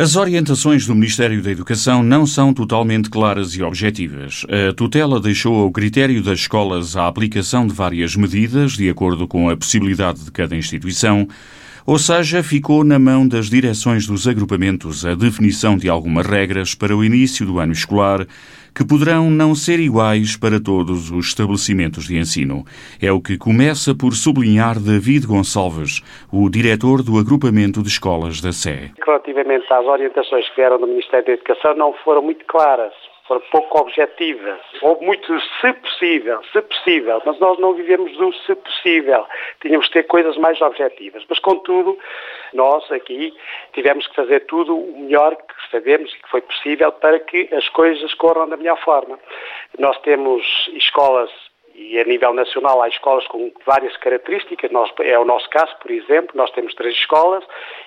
As orientações do Ministério da Educação não são totalmente claras e objetivas. A tutela deixou ao critério das escolas a aplicação de várias medidas, de acordo com a possibilidade de cada instituição, ou seja, ficou na mão das direções dos agrupamentos a definição de algumas regras para o início do ano escolar que poderão não ser iguais para todos os estabelecimentos de ensino. É o que começa por sublinhar David Gonçalves, o diretor do agrupamento de escolas da Sé. Relativamente às orientações que vieram do Ministério da Educação, não foram muito claras foram pouco objetivas, ou muito se possível, se possível, mas nós não vivemos do se possível. Tínhamos que ter coisas mais objetivas. Mas, contudo, nós aqui tivemos que fazer tudo o melhor que sabemos e que foi possível para que as coisas corram da melhor forma. Nós temos escolas e a nível nacional há escolas com várias características. Nós, é o nosso caso, por exemplo, nós temos três escolas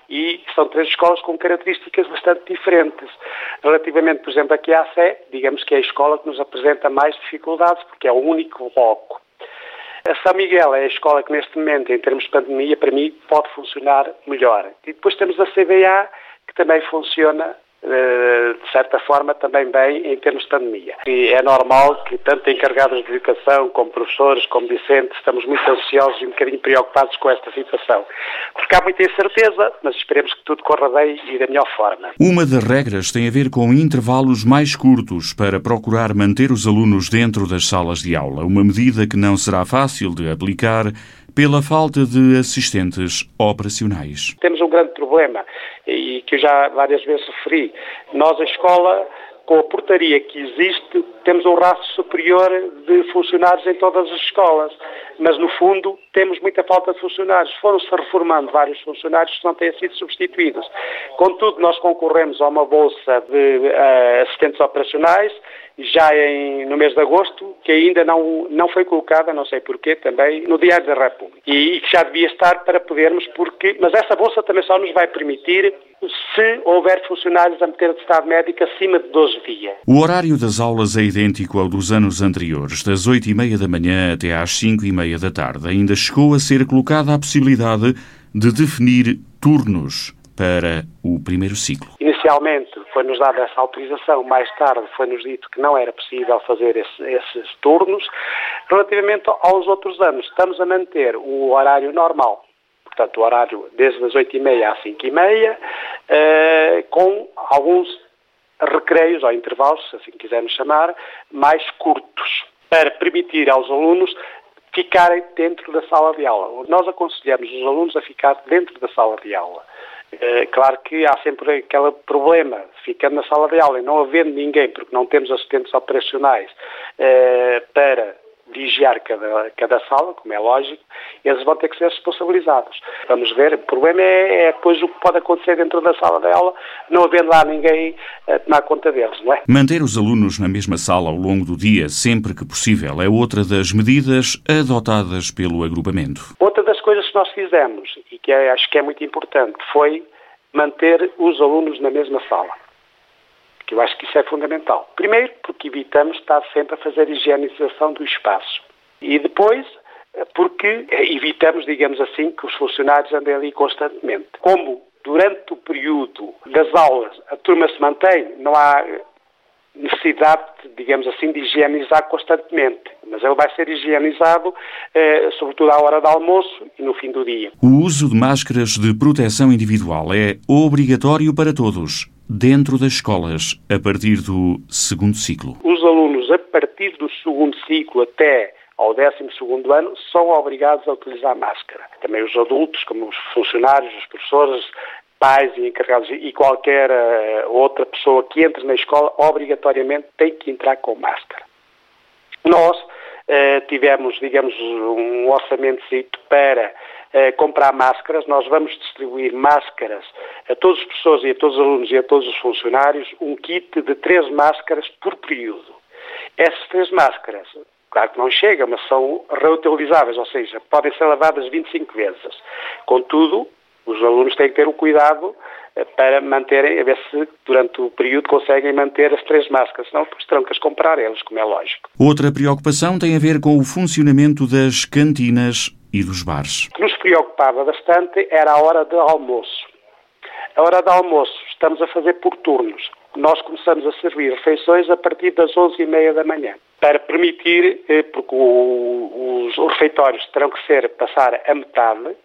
e são três escolas com características bastante diferentes. Relativamente, por exemplo, aqui à Sé, digamos que é a escola que nos apresenta mais dificuldades, porque é o único bloco. A São Miguel é a escola que neste momento, em termos de pandemia, para mim, pode funcionar melhor. E depois temos a CBA, que também funciona de certa forma, também bem em termos de pandemia. E é normal que tanto encarregados de educação, como professores, como discentes, estamos muito ansiosos e um bocadinho preocupados com esta situação. Porque há muita incerteza, mas esperemos que tudo corra bem e da melhor forma. Uma das regras tem a ver com intervalos mais curtos para procurar manter os alunos dentro das salas de aula, uma medida que não será fácil de aplicar pela falta de assistentes operacionais. Temos um grande problema e que eu já várias vezes referi. Nós, a escola, com a portaria que existe, temos um rastro superior de funcionários em todas as escolas. Mas, no fundo, temos muita falta de funcionários. Foram-se reformando vários funcionários que não têm sido substituídos. Contudo, nós concorremos a uma bolsa de uh, assistentes operacionais já em, no mês de agosto, que ainda não, não foi colocada, não sei porquê, também no Diário da República. E, que já devia estar para podermos, porque, mas essa bolsa também só nos vai permitir se houver funcionários a meter de estado médico acima de 12 dias. O horário das aulas é idêntico ao dos anos anteriores, das 8 e meia da manhã até às 5 e meia da tarde. Ainda chegou a ser colocada a possibilidade de definir turnos para o primeiro ciclo. Inicialmente foi-nos dada essa autorização, mais tarde foi-nos dito que não era possível fazer esse, esses turnos. Relativamente aos outros anos, estamos a manter o horário normal, portanto, o horário desde as 8h30 às 5h30, eh, com alguns recreios ou intervalos, se assim quisermos chamar, mais curtos, para permitir aos alunos ficarem dentro da sala de aula. Nós aconselhamos os alunos a ficar dentro da sala de aula. É, claro que há sempre aquele problema, ficando na sala de aula e não havendo ninguém, porque não temos assistentes operacionais é, para vigiar cada, cada sala, como é lógico, eles vão ter que ser responsabilizados. Vamos ver, o problema é, é depois o que pode acontecer dentro da sala de aula, não havendo lá ninguém a tomar conta deles, não é? Manter os alunos na mesma sala ao longo do dia, sempre que possível, é outra das medidas adotadas pelo agrupamento. Outra das coisas que nós fizemos, e que é, acho que é muito importante, foi manter os alunos na mesma sala. Que eu acho que isso é fundamental. Primeiro, porque evitamos estar sempre a fazer higienização do espaço. E depois, porque evitamos, digamos assim, que os funcionários andem ali constantemente. Como durante o período das aulas a turma se mantém, não há necessidade, digamos assim, de higienizar constantemente. Mas ele vai ser higienizado, eh, sobretudo à hora do almoço e no fim do dia. O uso de máscaras de proteção individual é obrigatório para todos, dentro das escolas, a partir do segundo ciclo. Os alunos, a partir do segundo ciclo até ao 12 ano, são obrigados a utilizar máscara. Também os adultos, como os funcionários, os professores, pais e encarregados e qualquer uh, outra pessoa que entre na escola, obrigatoriamente tem que entrar com máscara. Nós uh, tivemos, digamos, um orçamento para uh, comprar máscaras. Nós vamos distribuir máscaras a todas as pessoas e a todos os alunos e a todos os funcionários, um kit de três máscaras por período. Essas três máscaras, claro que não chegam, mas são reutilizáveis, ou seja, podem ser lavadas 25 vezes. Contudo, os alunos têm que ter o cuidado eh, para manterem, a ver se durante o período conseguem manter as três máscaras, senão depois terão que as comprar eles, como é lógico. Outra preocupação tem a ver com o funcionamento das cantinas e dos bares. O que nos preocupava bastante era a hora de almoço. A hora de almoço estamos a fazer por turnos. Nós começamos a servir refeições a partir das 11h30 da manhã, para permitir, eh, porque os refeitórios terão que ser, passar a metade,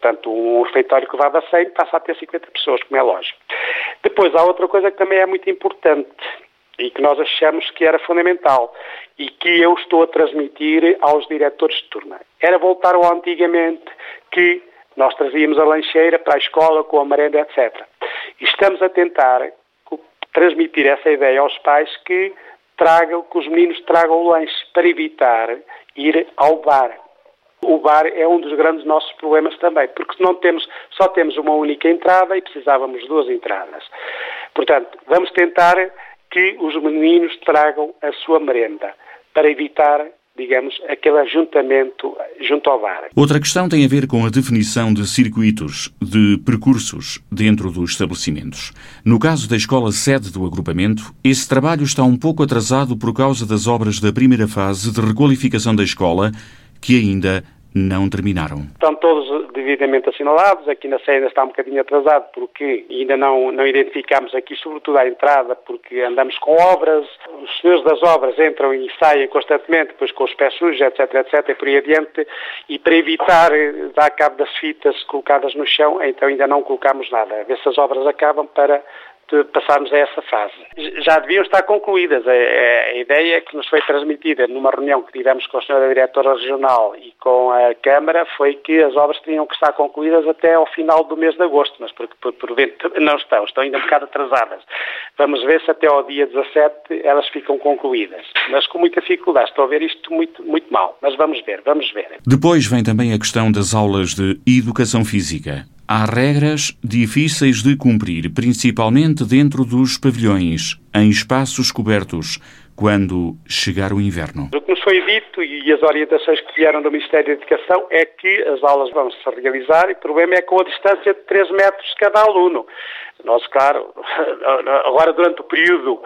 Portanto, um refeitório que levava 100 passa a ter 50 pessoas, como é lógico. Depois, há outra coisa que também é muito importante e que nós achamos que era fundamental e que eu estou a transmitir aos diretores de turma. Era voltar ao antigamente que nós trazíamos a lancheira para a escola com a merenda, etc. E estamos a tentar transmitir essa ideia aos pais que tragam, que os meninos tragam o lanche para evitar ir ao bar. O bar é um dos grandes nossos problemas também, porque não temos, só temos uma única entrada e precisávamos de duas entradas. Portanto, vamos tentar que os meninos tragam a sua merenda para evitar digamos, aquele ajuntamento junto ao bar. Outra questão tem a ver com a definição de circuitos, de percursos dentro dos estabelecimentos. No caso da escola sede do agrupamento, esse trabalho está um pouco atrasado por causa das obras da primeira fase de requalificação da escola, que ainda não terminaram. Estão todos devidamente assinalados. Aqui na Sé está um bocadinho atrasado porque ainda não, não identificamos aqui, sobretudo à entrada, porque andamos com obras. Os senhores das obras entram e saem constantemente, depois com os pés sujos, etc, etc, e por aí adiante. E para evitar dar cabo das fitas colocadas no chão, então ainda não colocamos nada. A ver se as obras acabam para passarmos a essa fase. Já deviam estar concluídas. A, a, ideia que nos foi transmitida numa reunião que tivemos com a senhora diretora regional e com a Câmara foi que as obras tinham que estar concluídas até ao final do mês de agosto, mas por, por, por não estão, estão ainda um bocado atrasadas. Vamos ver se até ao dia 17 elas ficam concluídas. Mas com muita dificuldade. Estou a ver isto muito, muito mal. Mas vamos ver, vamos ver. Depois vem também a questão das aulas de educação física. Há regras difíceis de cumprir, principalmente dentro dos pavilhões, em espaços cobertos, quando chegar o inverno. O que nos foi dito e as orientações que vieram do Ministério da Educação é que as aulas vão se realizar e o problema é com a distância de 3 metros de cada aluno. Nós, claro, agora durante o período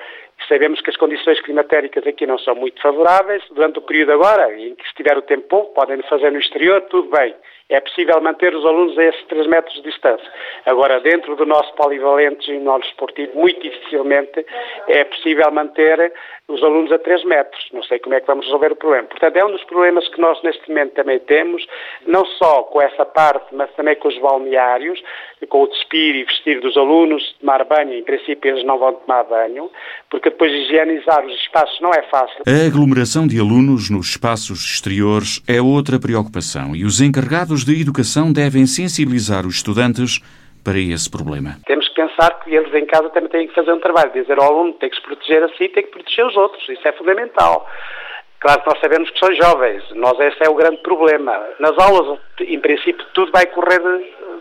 Sabemos que as condições climatéricas aqui não são muito favoráveis. Durante o período agora, em que estiver o tempo bom, podem fazer no exterior, tudo bem é possível manter os alunos a esses 3 metros de distância. Agora, dentro do nosso polivalente ginásio esportivo, muito dificilmente é possível manter os alunos a 3 metros. Não sei como é que vamos resolver o problema. Portanto, é um dos problemas que nós neste momento também temos, não só com essa parte, mas também com os balneários, com o despir e vestir dos alunos, tomar banho, em princípio eles não vão tomar banho, porque depois higienizar os espaços não é fácil. A aglomeração de alunos nos espaços exteriores é outra preocupação e os encarregados de educação devem sensibilizar os estudantes para esse problema. Temos que pensar que eles em casa também têm que fazer um trabalho, dizer ao aluno tem que se proteger a si, tem que proteger os outros, isso é fundamental. Claro que nós sabemos que são jovens, nós esse é o grande problema. Nas aulas, em princípio, tudo vai correr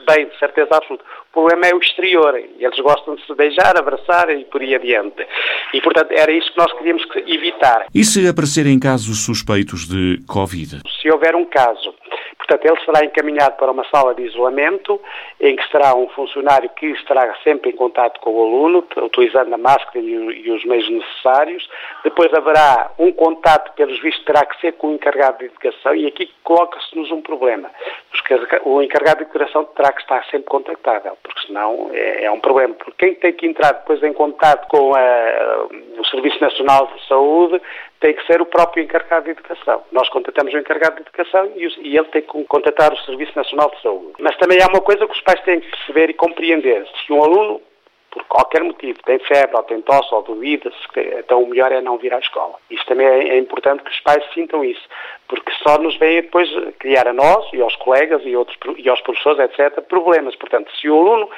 bem, de certeza absoluta. O problema é o exterior. Eles gostam de se beijar, abraçar e por aí adiante. E, portanto, era isso que nós queríamos evitar. E se aparecerem casos suspeitos de Covid? Se houver um caso Portanto, ele será encaminhado para uma sala de isolamento, em que será um funcionário que estará sempre em contato com o aluno, utilizando a máscara e, os meios necessários. Depois haverá um contato, pelos vistos, terá que ser com o encarregado de educação, e aqui coloca-se-nos um problema. O encarregado de educação terá que estar sempre contactável, porque senão é, é um problema. Porque quem tem que entrar depois em contato com a, o Serviço Nacional de Saúde tem que ser o próprio encarregado de educação. Nós contratamos o encarregado de educação e, e ele tem que contratar o Serviço Nacional de Saúde. Mas também há uma coisa que os pais têm que perceber e compreender. Se um aluno, por qualquer motivo, tem febre, ou tem tosse, ou duvida, então o melhor é não vir à escola. Isto também é, é importante que os pais sintam isso, porque só nos vêm depois criar a nós e aos colegas e, outros, e aos professores, etc., problemas. Portanto, se o aluno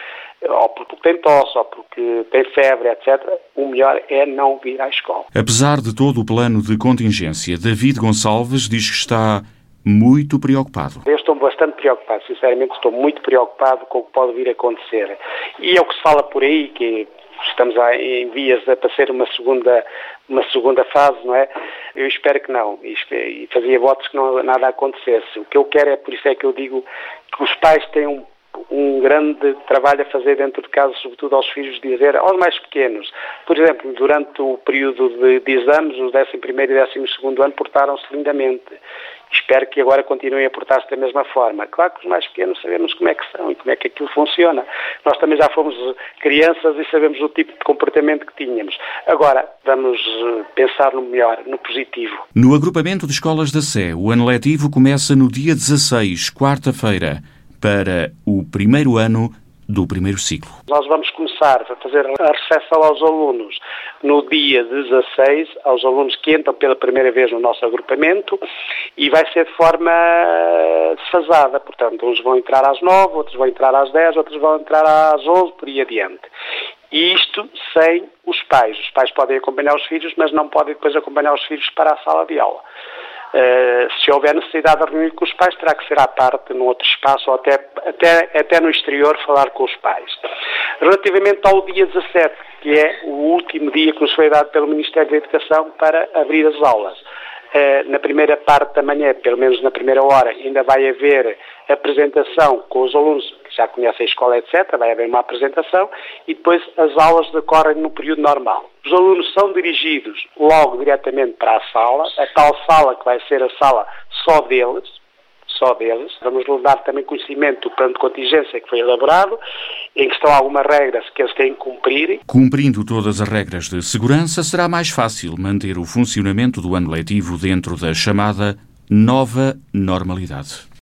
ou porque tem tosse, ou porque tem febre, etc., o melhor é não vir à escola. Apesar de todo o plano de contingência, David Gonçalves diz que está muito preocupado. Eu estou bastante preocupado, sinceramente estou muito preocupado com o que pode vir a acontecer. E é o que se fala por aí, que estamos em vias para ser uma segunda, uma segunda fase, não é? Eu espero que não, e fazia votos que não, nada acontecesse. O que eu quero é, por isso é que eu digo que os pais têm um um grande trabalho a fazer dentro de casa, sobretudo aos filhos, dizer aos mais pequenos. Por exemplo, durante o período de, de exames, o 11 e 12 ano portaram-se lindamente. Espero que agora continuem a portar-se da mesma forma. Claro que os mais pequenos sabemos como é que são e como é que aquilo funciona. Nós também já fomos crianças e sabemos o tipo de comportamento que tínhamos. Agora, vamos eh, pensar no melhor, no positivo. No agrupamento de escolas da Sé, o ano letivo começa no dia 16, quarta-feira, para o primeiro ano do primeiro ciclo. Nós vamos começar a fazer a recepção aos alunos no dia 16, aos alunos que entram pela primeira vez no nosso agrupamento e vai ser de forma desfasada. Portanto, uns vão entrar às 9, outros vão entrar às 10, outros vão entrar às 11, por aí adiante. E isto sem os pais. Os pais podem acompanhar os filhos, mas não podem depois acompanhar os filhos para a sala de aula. Uh, se houver necessidade de reunir com os pais, terá que ser à parte, num outro espaço, ou até, até, até no exterior, falar com os pais. Relativamente ao dia 17, que é o último dia que nos foi dado pelo Ministério da Educação para abrir as aulas. Uh, na primeira parte da manhã, pelo menos na primeira hora, ainda vai haver apresentação com os alunos já conhecem a escola, etc. Vai haver uma apresentação e depois as aulas decorrem no período normal. Os alunos são dirigidos logo diretamente para a sala, a tal sala que vai ser a sala só deles, só deles. Vamos lhe dar também conhecimento do plano de contingência que foi elaborado, em que estão algumas regras que eles têm que cumprir. Cumprindo todas as regras de segurança, será mais fácil manter o funcionamento do ano letivo dentro da chamada nova normalidade.